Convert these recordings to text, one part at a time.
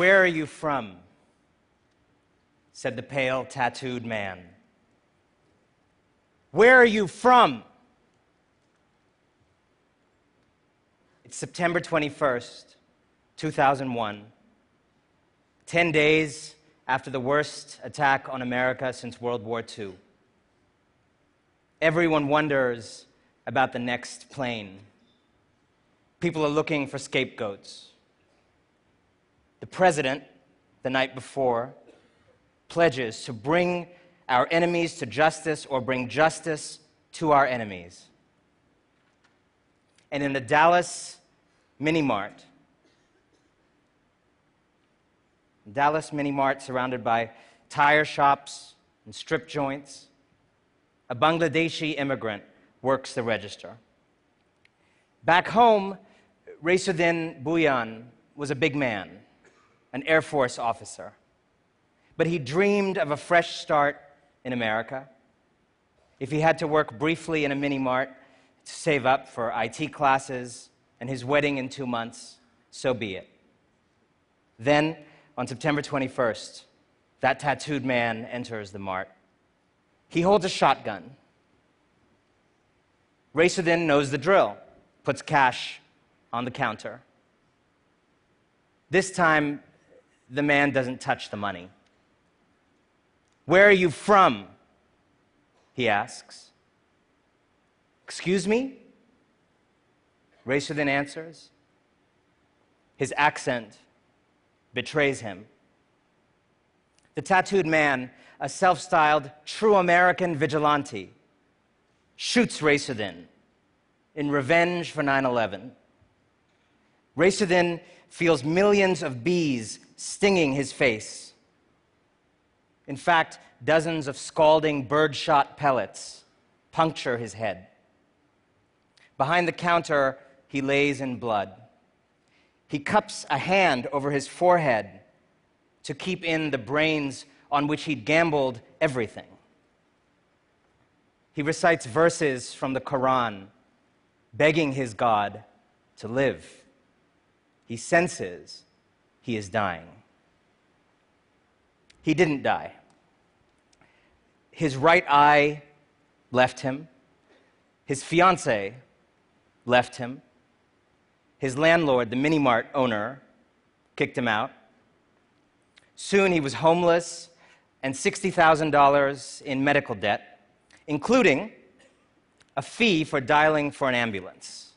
Where are you from? said the pale, tattooed man. Where are you from? It's September 21st, 2001, 10 days after the worst attack on America since World War II. Everyone wonders about the next plane. People are looking for scapegoats. The president, the night before, pledges to bring our enemies to justice or bring justice to our enemies. And in the Dallas Mini Mart, Dallas Mini Mart surrounded by tire shops and strip joints, a Bangladeshi immigrant works the register. Back home, Raisuddin Bhuiyan was a big man, an Air Force officer. But he dreamed of a fresh start in America. If he had to work briefly in a mini mart to save up for IT classes and his wedding in two months, so be it. Then, on September 21st, that tattooed man enters the mart. He holds a shotgun. Raisuddin knows the drill, puts cash on the counter. This time, the man doesn't touch the money. Where are you from? He asks. Excuse me? Raisuddin answers. His accent betrays him. The tattooed man, a self styled true American vigilante, shoots Raisuddin in revenge for 9 11. Raisuddin feels millions of bees stinging his face. In fact, dozens of scalding birdshot pellets puncture his head. Behind the counter, he lays in blood. He cups a hand over his forehead to keep in the brains on which he'd gambled everything. He recites verses from the Quran, begging his God to live. He senses he is dying. He didn't die. His right eye left him. His fiance left him. His landlord, the mini mart owner, kicked him out. Soon he was homeless and $60,000 in medical debt, including a fee for dialing for an ambulance.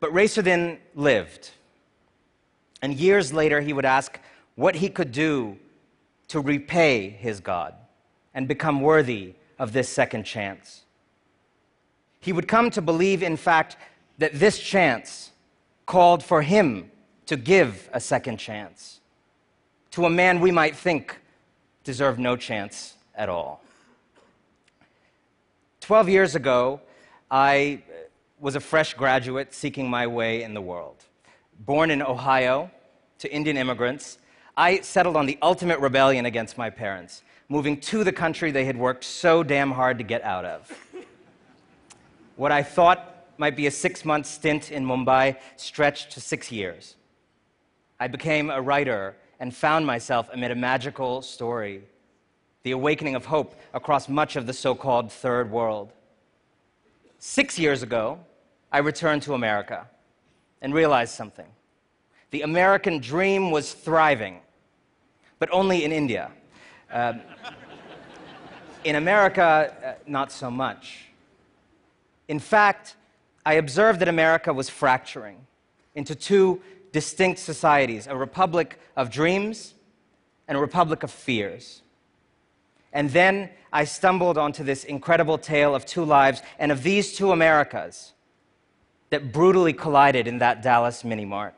But Raisuddin lived. And years later, he would ask what he could do to repay his God and become worthy of this second chance. He would come to believe, in fact, that this chance called for him to give a second chance to a man we might think deserved no chance at all. Twelve years ago, I was a fresh graduate seeking my way in the world. Born in Ohio to Indian immigrants, I settled on the ultimate rebellion against my parents, moving to the country they had worked so damn hard to get out of. What I thought might be a six month stint in Mumbai stretched to six years. I became a writer and found myself amid a magical story, the awakening of hope across much of the so called third world. Six years ago, I returned to America and realized something. The American dream was thriving but only in India. Um, in America, uh, not so much. In fact, I observed that America was fracturing into two distinct societies a republic of dreams and a republic of fears. And then I stumbled onto this incredible tale of two lives and of these two Americas that brutally collided in that Dallas mini mart.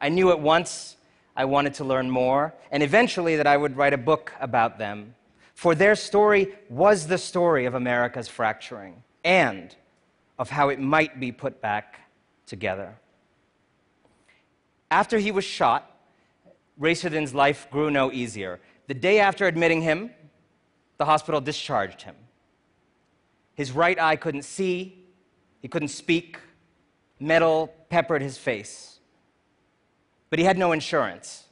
I knew at once I wanted to learn more, and eventually that I would write a book about them. For their story was the story of America's fracturing and of how it might be put back together. After he was shot, Raisuddin's life grew no easier. The day after admitting him, the hospital discharged him. His right eye couldn't see, he couldn't speak, metal peppered his face. but he had no insurance,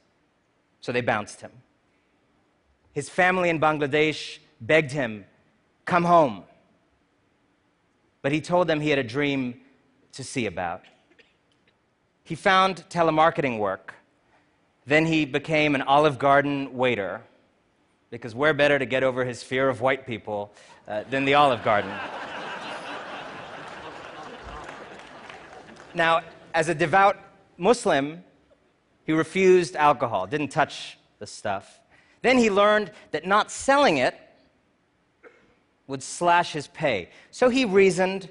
so they bounced him. His family in Bangladesh begged him, Come home. But he told them he had a dream to see about. He found telemarketing work. Then he became an Olive Garden waiter, because where better to get over his fear of white people uh, than the Olive Garden? Now, as a devout Muslim, he refused alcohol, didn't touch the stuff. Then he learned that not selling it would slash his pay. So he reasoned,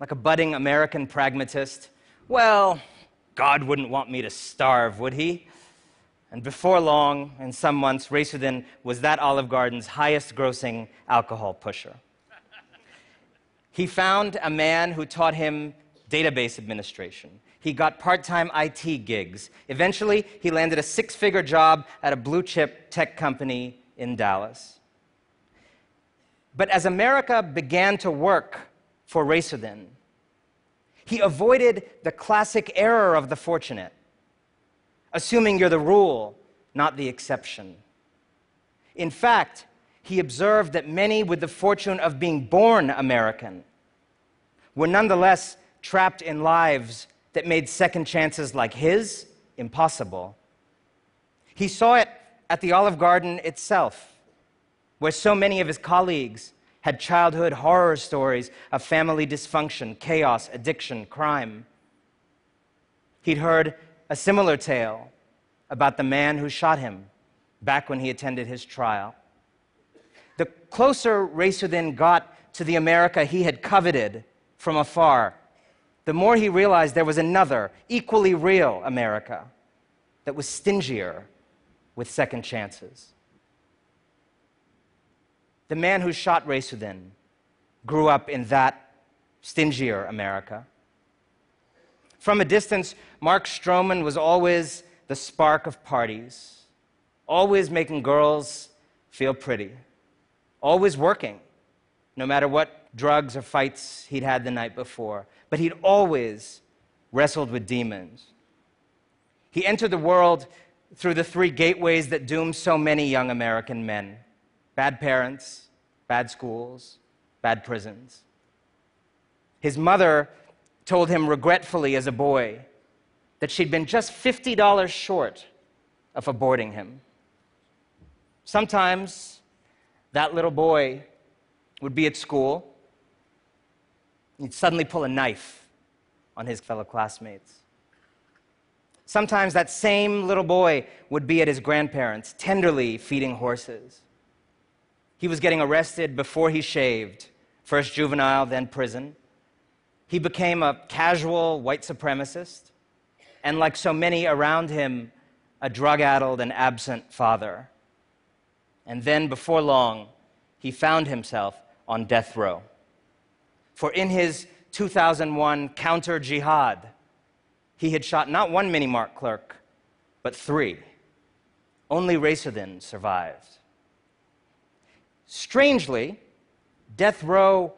like a budding American pragmatist, well, God wouldn't want me to starve, would he? And before long, in some months, Raisuddin was that Olive Garden's highest grossing alcohol pusher. He found a man who taught him database administration. He got part time IT gigs. Eventually, he landed a six figure job at a blue chip tech company in Dallas. But as America began to work for Raisuddin, he avoided the classic error of the fortunate, assuming you're the rule, not the exception. In fact, he observed that many with the fortune of being born American were nonetheless trapped in lives that made second chances like his impossible. He saw it at the Olive Garden itself where so many of his colleagues had childhood horror stories of family dysfunction, chaos, addiction, crime. He'd heard a similar tale about the man who shot him back when he attended his trial. The closer Raisuddin got to the America he had coveted from afar, the more he realized there was another, equally real America that was stingier with second chances. The man who shot Raisuddin grew up in that stingier America. From a distance, Mark Stroman was always the spark of parties, always making girls feel pretty, always working, no matter what drugs or fights he'd had the night before. But he'd always wrestled with demons. He entered the world through the three gateways that doom so many young American men bad parents, bad schools, bad prisons. His mother told him regretfully as a boy that she'd been just $50 short of aborting him. Sometimes that little boy would be at school, he'd suddenly pull a knife on his fellow classmates. Sometimes that same little boy would be at his grandparents, tenderly feeding horses. He was getting arrested before he shaved, first juvenile, then prison. He became a casual white supremacist, and like so many around him, a drug addled and absent father. And then, before long, he found himself on death row. For in his 2001 counter jihad, he had shot not one mini mart clerk, but three. Only Raisuddin survived. Strangely, death row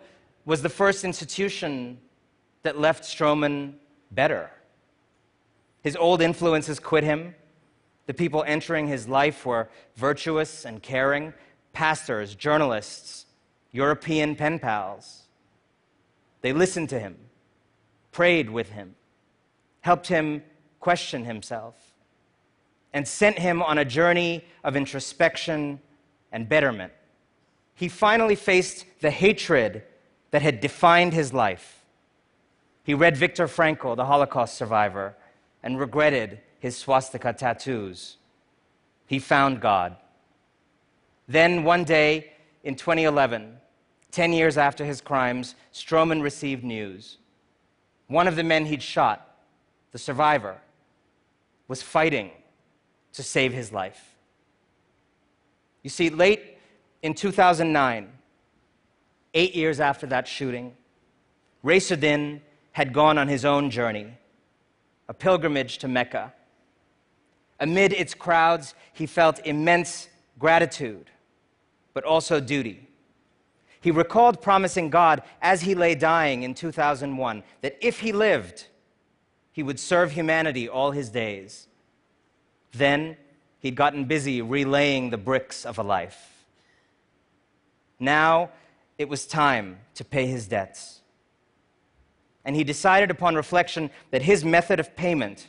was the first institution that left Stroman better. His old influences quit him. The people entering his life were virtuous and caring pastors, journalists, European pen pals. They listened to him, prayed with him, helped him question himself, and sent him on a journey of introspection and betterment he finally faced the hatred that had defined his life. He read Viktor Frankl, the Holocaust survivor, and regretted his swastika tattoos. He found God. Then, one day in 2011, 10 years after his crimes, Stroman received news. One of the men he'd shot, the survivor, was fighting to save his life. You see, late in 2009, eight years after that shooting, Raisuddin had gone on his own journey, a pilgrimage to Mecca. Amid its crowds, he felt immense gratitude, but also duty. He recalled promising God as he lay dying in 2001 that if he lived, he would serve humanity all his days, Then he'd gotten busy relaying the bricks of a life. Now it was time to pay his debts. And he decided upon reflection that his method of payment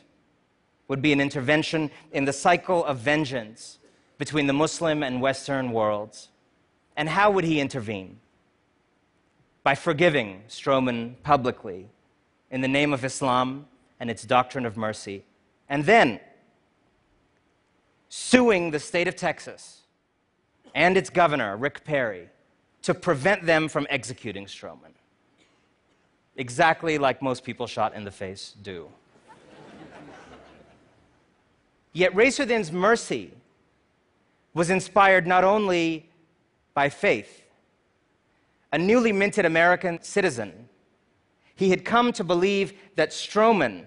would be an intervention in the cycle of vengeance between the Muslim and Western worlds. And how would he intervene? By forgiving Stroman publicly in the name of Islam and its doctrine of mercy. And then suing the state of Texas and its governor, Rick Perry, to prevent them from executing Stroman. Exactly like most people shot in the face do. Yet Raisuddin's mercy was inspired not only by faith. A newly minted American citizen, he had come to believe that Stroman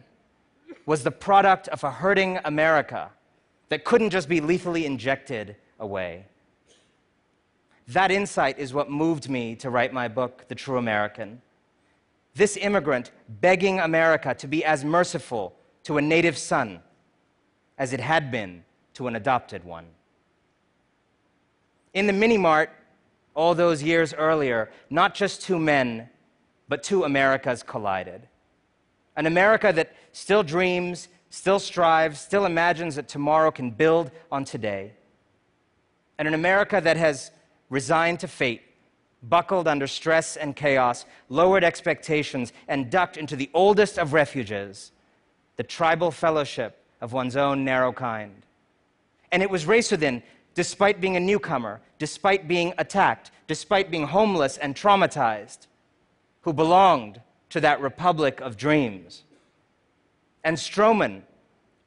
was the product of a hurting America that couldn't just be lethally injected away. That insight is what moved me to write my book, The True American. This immigrant begging America to be as merciful to a native son as it had been to an adopted one. In the mini mart, all those years earlier, not just two men, but two Americas collided. An America that still dreams, still strives, still imagines that tomorrow can build on today. And an America that has resigned to fate, buckled under stress and chaos, lowered expectations, and ducked into the oldest of refuges, the tribal fellowship of one's own narrow kind. And it was Raisuddin despite being a newcomer, despite being attacked, despite being homeless and traumatized, who belonged to that republic of dreams. And Stroman,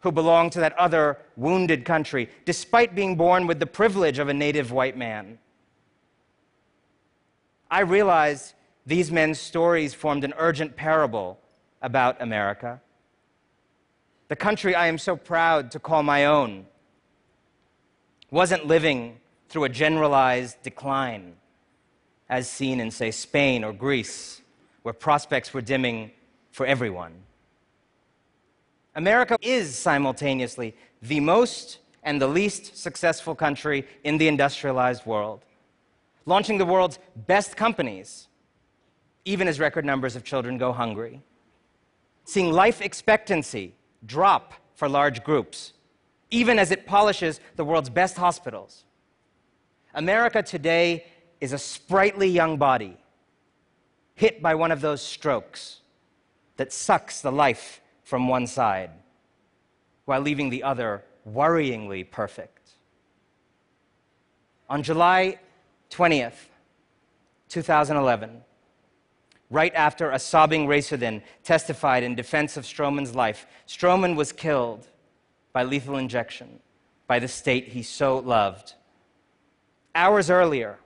who belonged to that other wounded country, despite being born with the privilege of a native white man. I realized these men's stories formed an urgent parable about America. The country I am so proud to call my own wasn't living through a generalized decline, as seen in, say, Spain or Greece, where prospects were dimming for everyone. America is simultaneously the most and the least successful country in the industrialized world, launching the world's best companies, even as record numbers of children go hungry, seeing life expectancy drop for large groups, even as it polishes the world's best hospitals. America today is a sprightly young body hit by one of those strokes that sucks the life from one side while leaving the other worryingly perfect. On July 20th, 2011, right after a sobbing Raisuddin testified in defense of Stroman's life, Stroman was killed by lethal injection by the state he so loved. Hours earlier,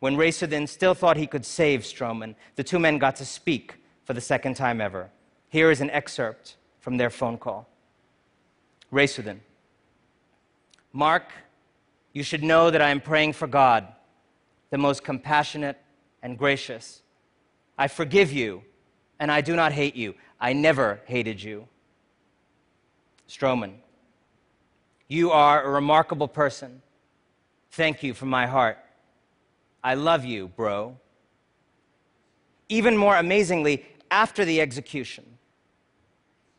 when Raisuddin still thought he could save Stroman, the two men got to speak for the second time ever. Here is an excerpt from their phone call. Raisuddin, Mark, you should know that I am praying for God, the most compassionate and gracious. I forgive you, and I do not hate you. I never hated you. Stroman, you are a remarkable person. Thank you from my heart. I love you, bro. Even more amazingly, after the execution,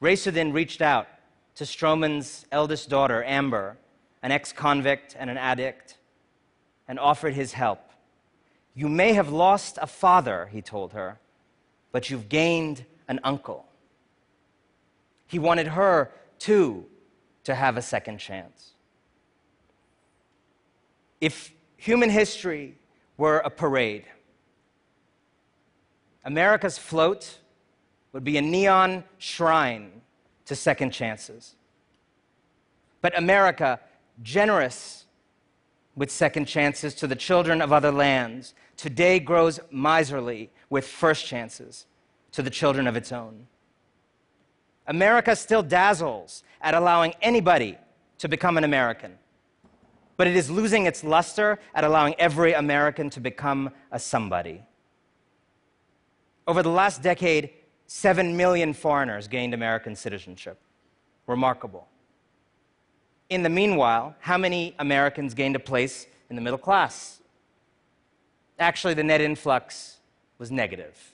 Raisuddin reached out to Stroman's eldest daughter, Amber, an ex convict and an addict, and offered his help. You may have lost a father, he told her, but you've gained an uncle. He wanted her too, to have a second chance. If human history were a parade, America's float would be a neon shrine to second chances. But America, generous with second chances to the children of other lands, today grows miserly with first chances to the children of its own. America still dazzles at allowing anybody to become an American, but it is losing its luster at allowing every American to become a somebody. Over the last decade, 7 million foreigners gained American citizenship. Remarkable. In the meanwhile, how many Americans gained a place in the middle class? Actually, the net influx was negative.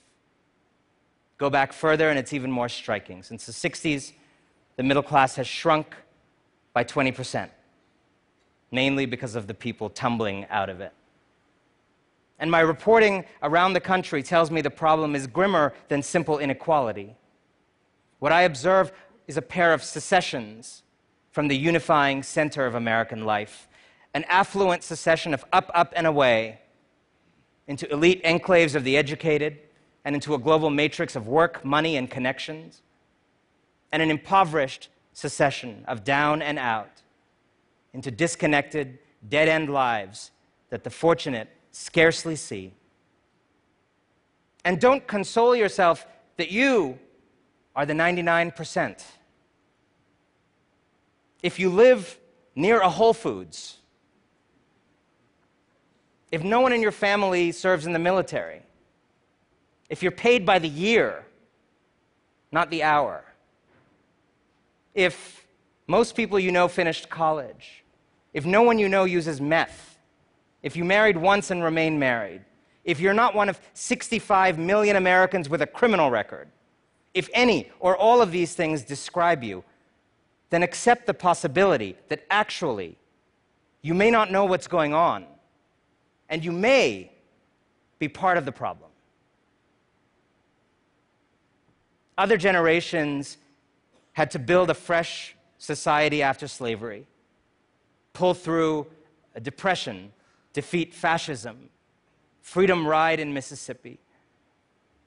Go back further, and it's even more striking. Since the 60s, the middle class has shrunk by 20%, mainly because of the people tumbling out of it. And my reporting around the country tells me the problem is grimmer than simple inequality. What I observe is a pair of secessions from the unifying center of American life an affluent secession of up, up, and away into elite enclaves of the educated and into a global matrix of work, money, and connections, and an impoverished secession of down and out into disconnected, dead end lives that the fortunate scarcely see. And don't console yourself that you are the 99%. If you live near a Whole Foods, if no one in your family serves in the military, if you're paid by the year, not the hour, if most people you know finished college, if no one you know uses meth, if you married once and remain married, if you're not one of 65 million Americans with a criminal record, if any or all of these things describe you, then accept the possibility that actually you may not know what's going on, and you may be part of the problem. Other generations had to build a fresh society after slavery, pull through a depression, defeat fascism, freedom ride in Mississippi.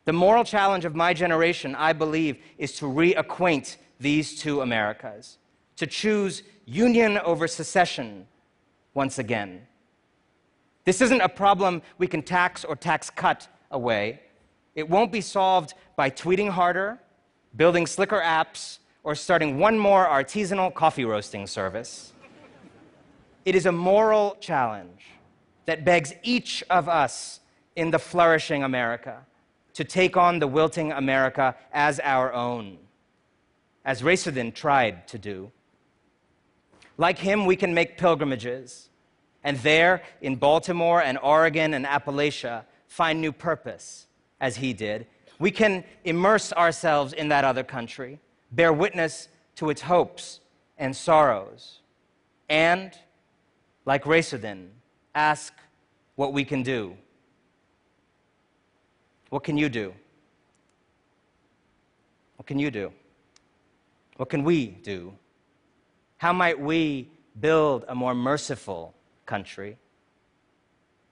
The moral challenge of my generation, I believe, is to reacquaint these two Americas, to choose union over secession once again. This isn't a problem we can tax or tax cut away. It won't be solved by tweeting harder, building slicker apps, or starting one more artisanal coffee roasting service. It is a moral challenge that begs each of us in the flourishing America to take on the wilting America as our own, as Raisuddin tried to do. Like him, we can make pilgrimages, and there, in Baltimore and Oregon and Appalachia, find new purpose, as he did, we can immerse ourselves in that other country, bear witness to its hopes and sorrows, and, like Raisuddin, ask what we can do. What can you do? What can you do? What can we do? How might we build a more merciful country?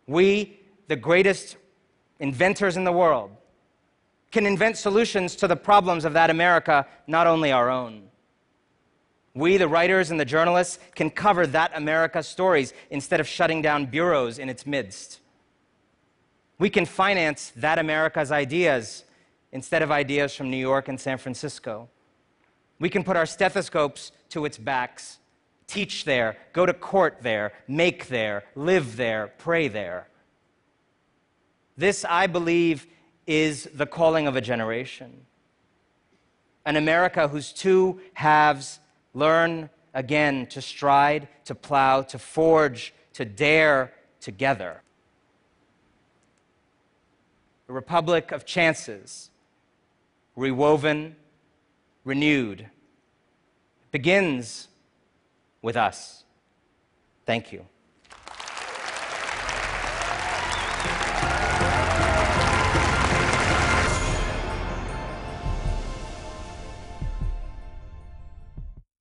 We, the greatest inventors in the world, can invent solutions to the problems of that America, not only our own. We, the writers and the journalists, can cover that America's stories instead of shutting down bureaus in its midst. We can finance that America's ideas instead of ideas from New York and San Francisco. We can put our stethoscopes to its backs, teach there, go to court there, make there, live there, pray there. This, I believe, is the calling of a generation. An America whose two halves learn again to stride, to plow, to forge, to dare together. A republic of chances, rewoven, renewed, begins with us. Thank you.